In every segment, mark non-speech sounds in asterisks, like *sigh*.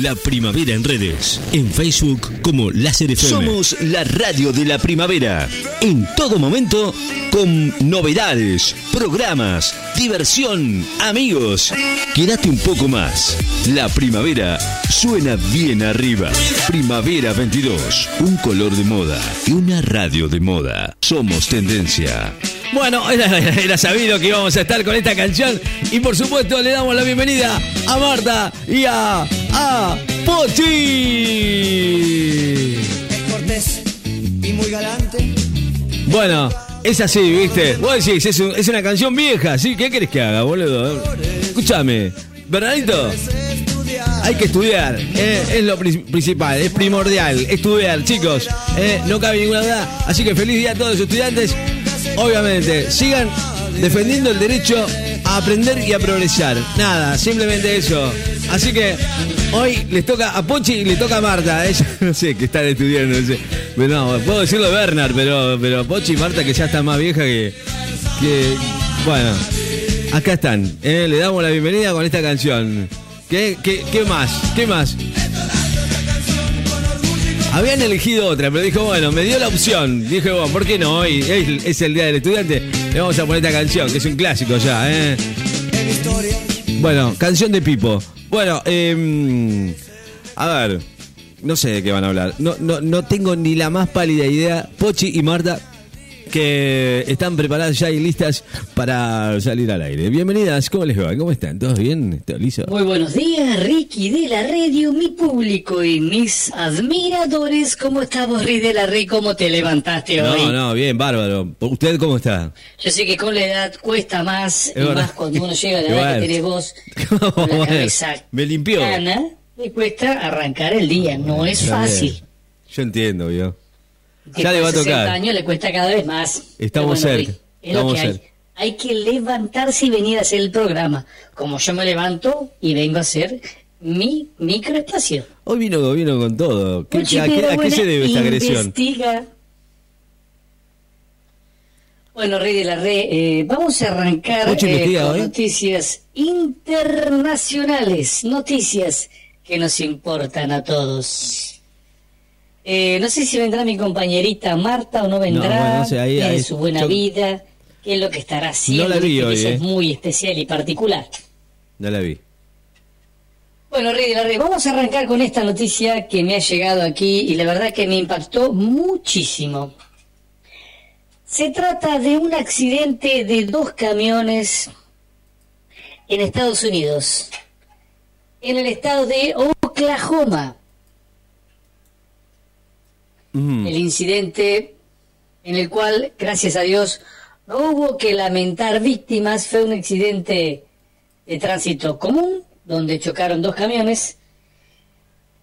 La Primavera en redes. En Facebook como Láser FM. Somos la radio de la primavera. En todo momento con novedades, programas, diversión, amigos. Quédate un poco más. La primavera suena bien arriba. Primavera 22. Un color de moda y una radio de moda. Somos tendencia. Bueno, era, sabido que íbamos a estar con esta canción y por supuesto le damos la bienvenida a Marta y a, a Pochi. Cortés y muy galante. Bueno, es así, ¿viste? Vos decís, es, es una canción vieja, ¿sí? ¿Qué querés que haga, boludo? Escúchame, Bernardito. Hay que estudiar, eh, es lo principal, es primordial, estudiar, chicos, eh, no cabe ninguna duda. Así que feliz día a todos los estudiantes obviamente, sigan defendiendo el derecho a aprender y a progresar. Nada, simplemente eso. Así que hoy les toca a Pochi y le toca a Marta. *laughs* Ella no sé qué están estudiando. No, no, puedo decirlo Bernard, pero, pero Pochi y Marta que ya está más vieja que. que bueno, acá están. ¿eh? Le damos la bienvenida con esta canción. ¿Qué, qué, qué más? ¿Qué más? Habían elegido otra, pero dijo, bueno, me dio la opción. Dije, bueno, ¿por qué no? Hoy es, el Día del Estudiante. Le vamos a poner esta canción, que es un clásico ya, ¿eh? Bueno, canción de Pipo. Bueno, eh, a ver, no sé de qué van a hablar. No, no, no tengo ni la más pálida idea. Pochi y Marta que están preparadas ya y listas para salir al aire. Bienvenidas, ¿cómo les va? ¿Cómo están? ¿Todos bien? ¿Todo liso? Muy buenos días, Ricky de la radio, mi público y mis admiradores. ¿Cómo estamos, Ricky de la Rey? ¿Cómo te levantaste hoy? No, no, bien, bárbaro. ¿Usted cómo está? Yo sé que con la edad cuesta más, y más cuando uno llega a la edad que tenés vos *laughs* con la cabeza Me limpió. me cuesta arrancar el día, no es fácil. Yo entiendo, yo ya le va a tocar. años le cuesta cada vez más. Estamos cerca. hay. hay. que levantarse y venir a hacer el programa. Como yo me levanto y vengo a hacer mi microestación. Hoy vino, vino con todo. ¿Qué, a, qué, se debe esta agresión? Investiga. Bueno, Rey de la Red, eh, vamos a arrancar eh, con noticias internacionales, noticias que nos importan a todos. Eh, no sé si vendrá mi compañerita Marta o no vendrá. No, su buena vida. ¿Qué es lo que estará haciendo? No la vi hoy, Eso es eh. muy especial y particular. No la vi. Bueno, Rey vamos a arrancar con esta noticia que me ha llegado aquí y la verdad que me impactó muchísimo. Se trata de un accidente de dos camiones en Estados Unidos, en el estado de Oklahoma el incidente en el cual, gracias a Dios, no hubo que lamentar víctimas, fue un accidente de tránsito común, donde chocaron dos camiones.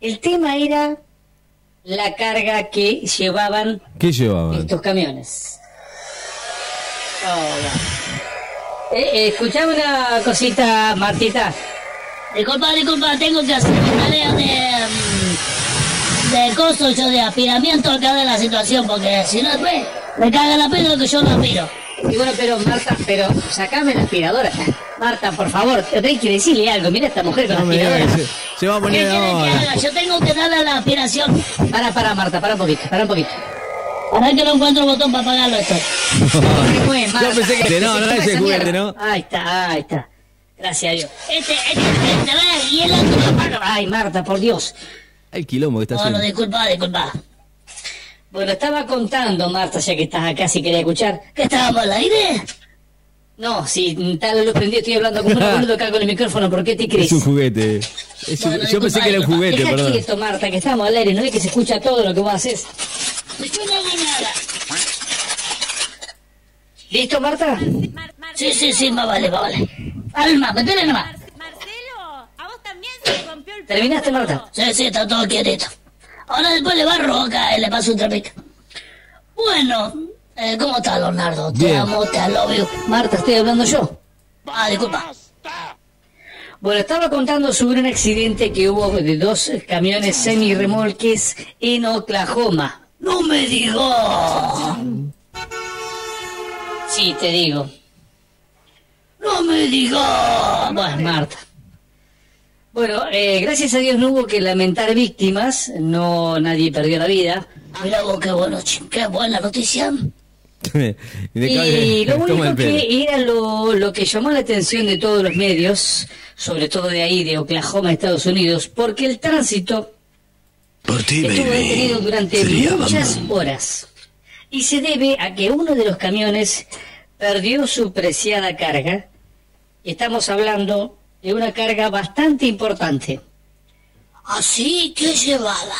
El tema era la carga que llevaban, ¿Qué llevaban? estos camiones. Oh, eh, escuchame una cosita, Martita. Disculpa, disculpa, tengo que hacer una tarea de... De costo yo de aspiramiento acá de la situación, porque si no después me caga la pena que yo no aspiro. Y bueno, pero Marta, pero sacame la aspiradora. Marta, por favor, te tengo que decirle algo. Mira esta mujer con la aspiradora. Se, va a poner ¿Qué Yo tengo que darle la aspiración. Para, para, Marta, para un poquito, para un poquito. Para que no encuentro el botón para apagarlo esto. *laughs* Yo pensé que no, no es el juguete, ¿no? Ahí está, ahí está. Gracias a Dios. Este, este, este, y el otro lo apaga. Ay, Marta, por Dios. El quilombo que está haciendo. Bueno, disculpa, disculpa. Bueno, estaba contando, Marta, ya que estás acá, si quería escuchar, que estábamos al aire. No, si tal lo prendí, estoy hablando con un *laughs* boludo acá con el micrófono, ¿por qué te crees? Es un juguete. yo pensé que era un juguete, Deja perdón. esto, Marta, que estamos al aire, no es que se escucha todo lo que vos haces. Yo no hago nada. ¿Listo, Marta? sí, sí, sí, más vale, más vale. Alma, metele nomás. ¿Terminaste, Marta? Sí, sí, está todo quietito. Ahora después le barro acá y le paso un trapito. Bueno, eh, ¿cómo estás, Leonardo? Te amo, te alobio. Marta, estoy hablando yo. Ah, disculpa. Bueno, estaba contando sobre un accidente que hubo de dos camiones semi-remolques en Oklahoma. ¡No me digas! Sí, te digo. ¡No me digas! Bueno, Marta. Bueno, eh, gracias a Dios no hubo que lamentar víctimas, no nadie perdió la vida. Mira vos, qué bueno, qué buena noticia. y lo *laughs* único que era lo, lo que llamó la atención de todos los medios, sobre todo de ahí, de Oklahoma, Estados Unidos, porque el tránsito estuvo detenido durante muchas horas. Y se debe a que uno de los camiones perdió su preciada carga. Estamos hablando de una carga bastante importante. ¿Así? ¿Qué llevaba?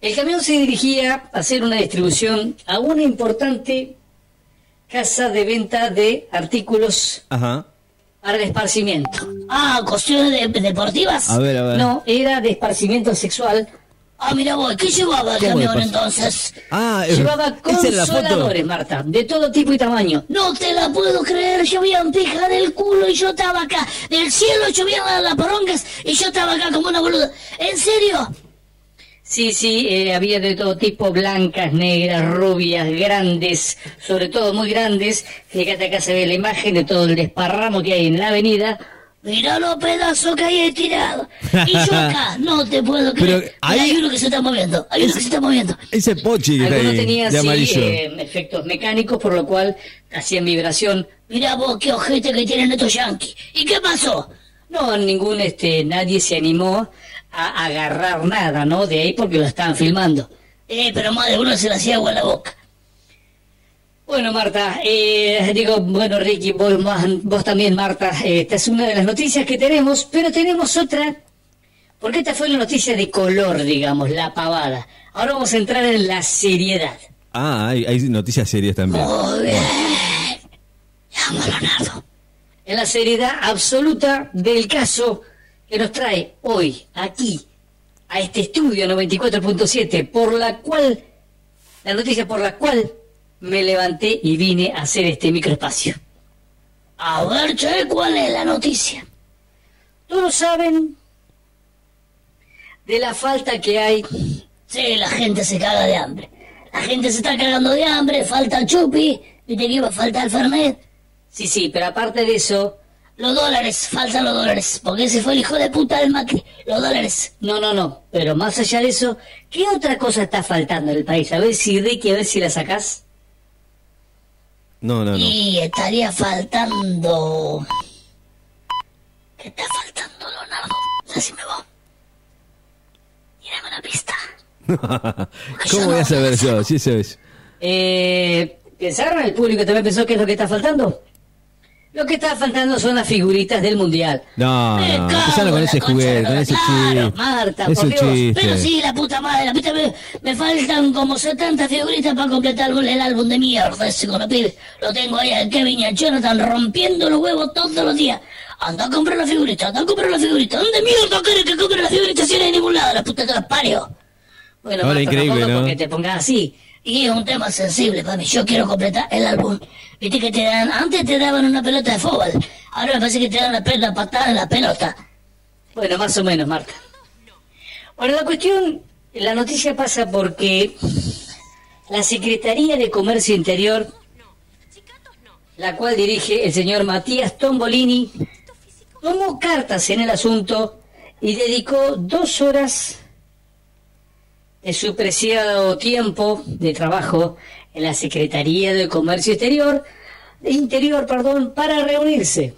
El camión se dirigía a hacer una distribución a una importante casa de venta de artículos Ajá. para el esparcimiento. Ah, cuestiones de- deportivas. A ver, a ver. No, era de esparcimiento sexual. Ah, mira vos, ¿qué llevaba el ¿Cómo camión entonces? Ah, Llevaba consoladores, Marta, de todo tipo y tamaño. No te la puedo creer, llovían pija del culo y yo estaba acá. Del cielo llovían las, porongas y yo estaba acá como una boluda. ¿En serio? Sí, sí, eh, había de todo tipo, blancas, negras, rubias, grandes, sobre todo muy grandes. Fíjate acá se ve la imagen de todo el desparramo que hay en la avenida. Mirá los pedazos que hay tirados. Y yo acá, *laughs* no te puedo Pero creer. ahí- Mira, hay uno que se está moviendo, hay uno que se está moviendo. Ese pochi que Algunos ahí, tenían de sí, amarillo. eh, efectos mecánicos, por lo cual hacían vibración. Mirá vos qué ojete que tienen estos yanquis. ¿Y qué pasó? No, ningún, este, nadie se animó a agarrar nada, ¿no? De ahí porque lo estaban filmando. Eh, pero más de uno se le hacía agua en la boca. Bueno, Marta, eh, digo, bueno, Ricky, vos, vos también, Marta, eh, esta es una de las noticias que tenemos, pero tenemos otra, porque esta fue la noticia de color, digamos, la pavada. Ahora vamos a entrar en la seriedad. Ah, hay, hay noticias serias también. Muy bien. Llama a Leonardo. En la seriedad absoluta del caso que nos trae hoy, aquí, a este estudio 94.7, por la cual, la noticia por la cual me levanté y vine a hacer este microespacio. A ver, che, ¿cuál es la noticia? Todos saben de la falta que hay. Sí, la gente se caga de hambre. La gente se está cagando de hambre, falta chupi, viste que iba a faltar el fernet. Sí, sí, pero aparte de eso, Los dólares, faltan los dólares, porque ese fue el hijo de puta del Macri. Los dólares. no, no, no. Pero más allá de eso, ¿qué otra cosa está faltando en el país? A ver si Ricky, a ver si la sacás. No, no, no. Y estaría faltando... ¿Qué está faltando, Leonardo? Decime vos. Tírame una pista. *laughs* ¿Cómo voy a saber yo? Sí, eso es. Eh, ¿Pensaron? ¿El público también pensó qué es lo que está faltando? Lo que está faltando son las figuritas del mundial. No, Me no. Empezaron con ese la juguete, con la- ese Claro, chiste. Marta, ese por Dios. chiste. Pero sí, la puta madre, la puta me, me faltan como 70 figuritas para completar el, álbum de mierda ese con. Lo tengo ahí al Kevin y al Jonathan rompiendo los huevos todos los días. Anda a comprar la figurita, anda a comprar la figurita. ¿Dónde mierda querés que compre la figurita si no hay ningún lado? La puta que las parió. Bueno, Ahora, Marta, increíble, tampoco ¿no? porque te pongas así. Y es un tema sensible para mí. Yo quiero completar el álbum. Viste que te dan, antes te daban una pelota de fútbol. Ahora me parece que te dan la, la patada en la pelota. Bueno, más o menos, Marta. Bueno, la cuestión, la noticia pasa porque la Secretaría de Comercio Interior, la cual dirige el señor Matías Tombolini, tomó cartas en el asunto y dedicó dos horas de su preciado tiempo de trabajo en la Secretaría de Comercio Exterior, Interior, perdón, para reunirse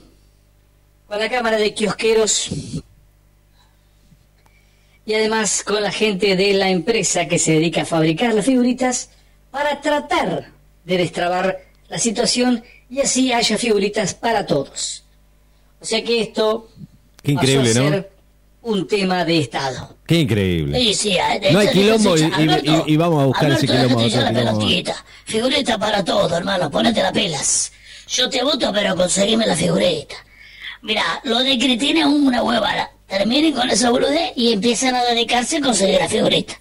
con la Cámara de Kiosqueros y además con la gente de la empresa que se dedica a fabricar las figuritas para tratar de destrabar la situación y así haya figuritas para todos. O sea que esto Qué pasó increíble, ¿no? Un tema de Estado. Qué increíble. Sí, sí, de No hay quilombo y- y- Alberto, y- y vamos a buscar ese Alberto, quilombo, déjate ya otro la quilombo. pelotita. Figurita para todo, hermano, ponete las pelas. Yo te voto, pero conseguime la figurita. Mira, lo de Cristina es una huevada. Terminen con esa boludez y empiezan a dedicarse a conseguir la figurita.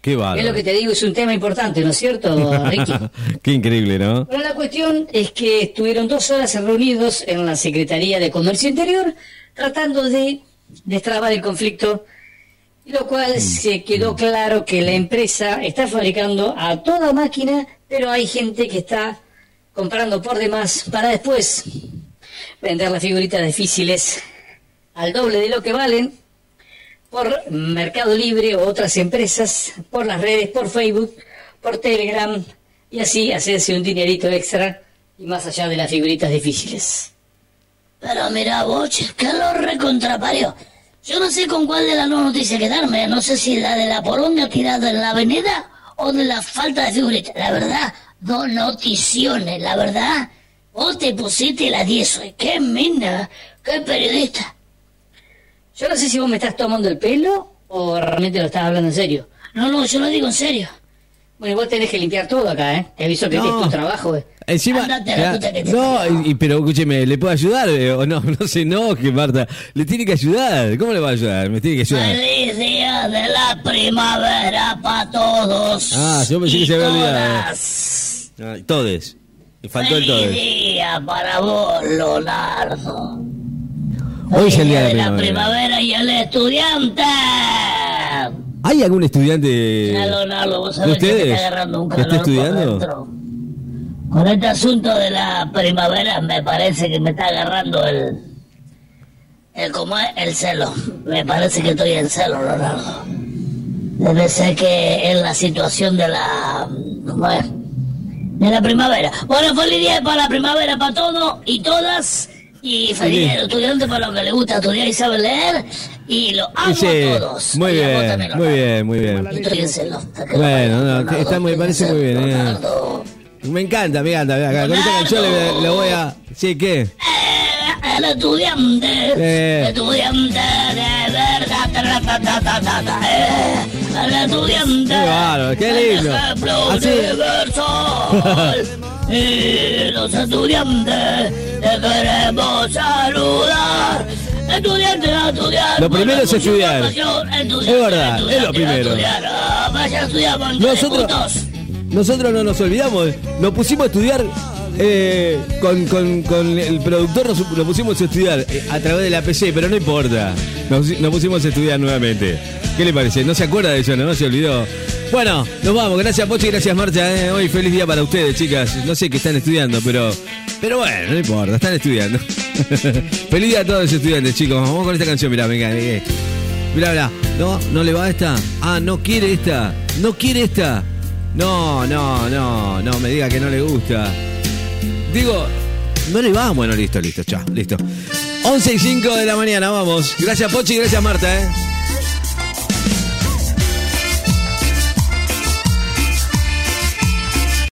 Qué Es lo que te digo, es un tema importante, ¿no es cierto, Ricky? *laughs* Qué increíble, ¿no? Bueno, la cuestión es que estuvieron dos horas reunidos en la Secretaría de Comercio Interior tratando de destrabar el conflicto, y lo cual se quedó claro que la empresa está fabricando a toda máquina, pero hay gente que está comprando por demás para después vender las figuritas difíciles al doble de lo que valen por Mercado Libre o otras empresas, por las redes, por Facebook, por Telegram y así hacerse un dinerito extra y más allá de las figuritas difíciles. Pero mira vos, que lo recontrapario. Yo no sé con cuál de las dos noticias quedarme. No sé si la de la poronga tirada en la avenida o de la falta de figuritas. La verdad, dos noticiones, la verdad. Vos te pusiste la 10 hoy. ¡Qué mina! ¡Qué periodista! Yo no sé si vos me estás tomando el pelo o realmente lo estás hablando en serio. No, no, yo lo digo en serio. Bueno, vos tenés que limpiar todo acá, ¿eh? Te aviso que este es tu trabajo, ¿eh? Encima, Andate la que te no, y- y- pero escúcheme, ¿le puedo ayudar eh, o no? *laughs* No se enoje, Marta. Le tiene que ayudar. ¿Cómo le va a ayudar? Me tiene que ayudar. Feliz día de la primavera para todos. Ah, yo pensé que se había olvidado. Ay, todes. Me faltó el Feliz todes. día para vos, Leonardo. Hoy es el Feliz día de la la primavera. primavera y el estudiante. ¿Hay algún estudiante Ya, Leonardo, vos de sabés que me ustedes está agarrando un que calor estudiando? Con este asunto de la primavera me parece que me está agarrando el... el ¿Cómo es? El celo. Me parece que estoy en celo, Leonardo. Debe ser que es la situación de la... ¿Cómo es? De la primavera. Bueno, feliz día para la primavera para todos y todas. Y feliz de estudiante para los que les gusta estudiar y saben leer. Y lo amo Sí, a todos. muy bien, también, muy bien, muy bien. Lo Bueno, no, Leonardo, está muy- parece muy bien, eh. Me encanta, me encanta. Con esta canción le, le voy a... ¿Sí qué? Eh, El estudiante, Eh. estudiante de verdad, ta, ta, ta, eh. el estudiante, Qué bárbaro, qué lindo. el Así. universal. *laughs* y los estudiantes te queremos saludar. Estudiante estudiar. Lo primero es estudiar. Es verdad, es lo primero. Nosotros, nosotros no nos olvidamos, nos pusimos a estudiar eh, con, con- con el productor, nos, nos pusimos a estudiar eh, a través de la PC, pero no importa, nos, nos pusimos a estudiar nuevamente. ¿Qué le parece? ¿No se acuerda de eso? No, no se olvidó. Bueno, nos vamos. Gracias Pochi, gracias Marcha. eh. Hoy feliz día para ustedes, chicas. No sé qué están estudiando, pero pero bueno, no importa, están estudiando. *laughs* feliz día a todos los estudiantes, chicos. Vamos con esta canción, mirá, venga. eh. Mirá, mirá. No, no le va esta. Ah, no quiere esta. No quiere esta. No, no, no, no me diga que no le gusta. Digo, no le va. Bueno, listo, listo, chao, listo. 11 y 5 de la mañana, vamos. Gracias, Pochi, gracias, Marta, ¿eh?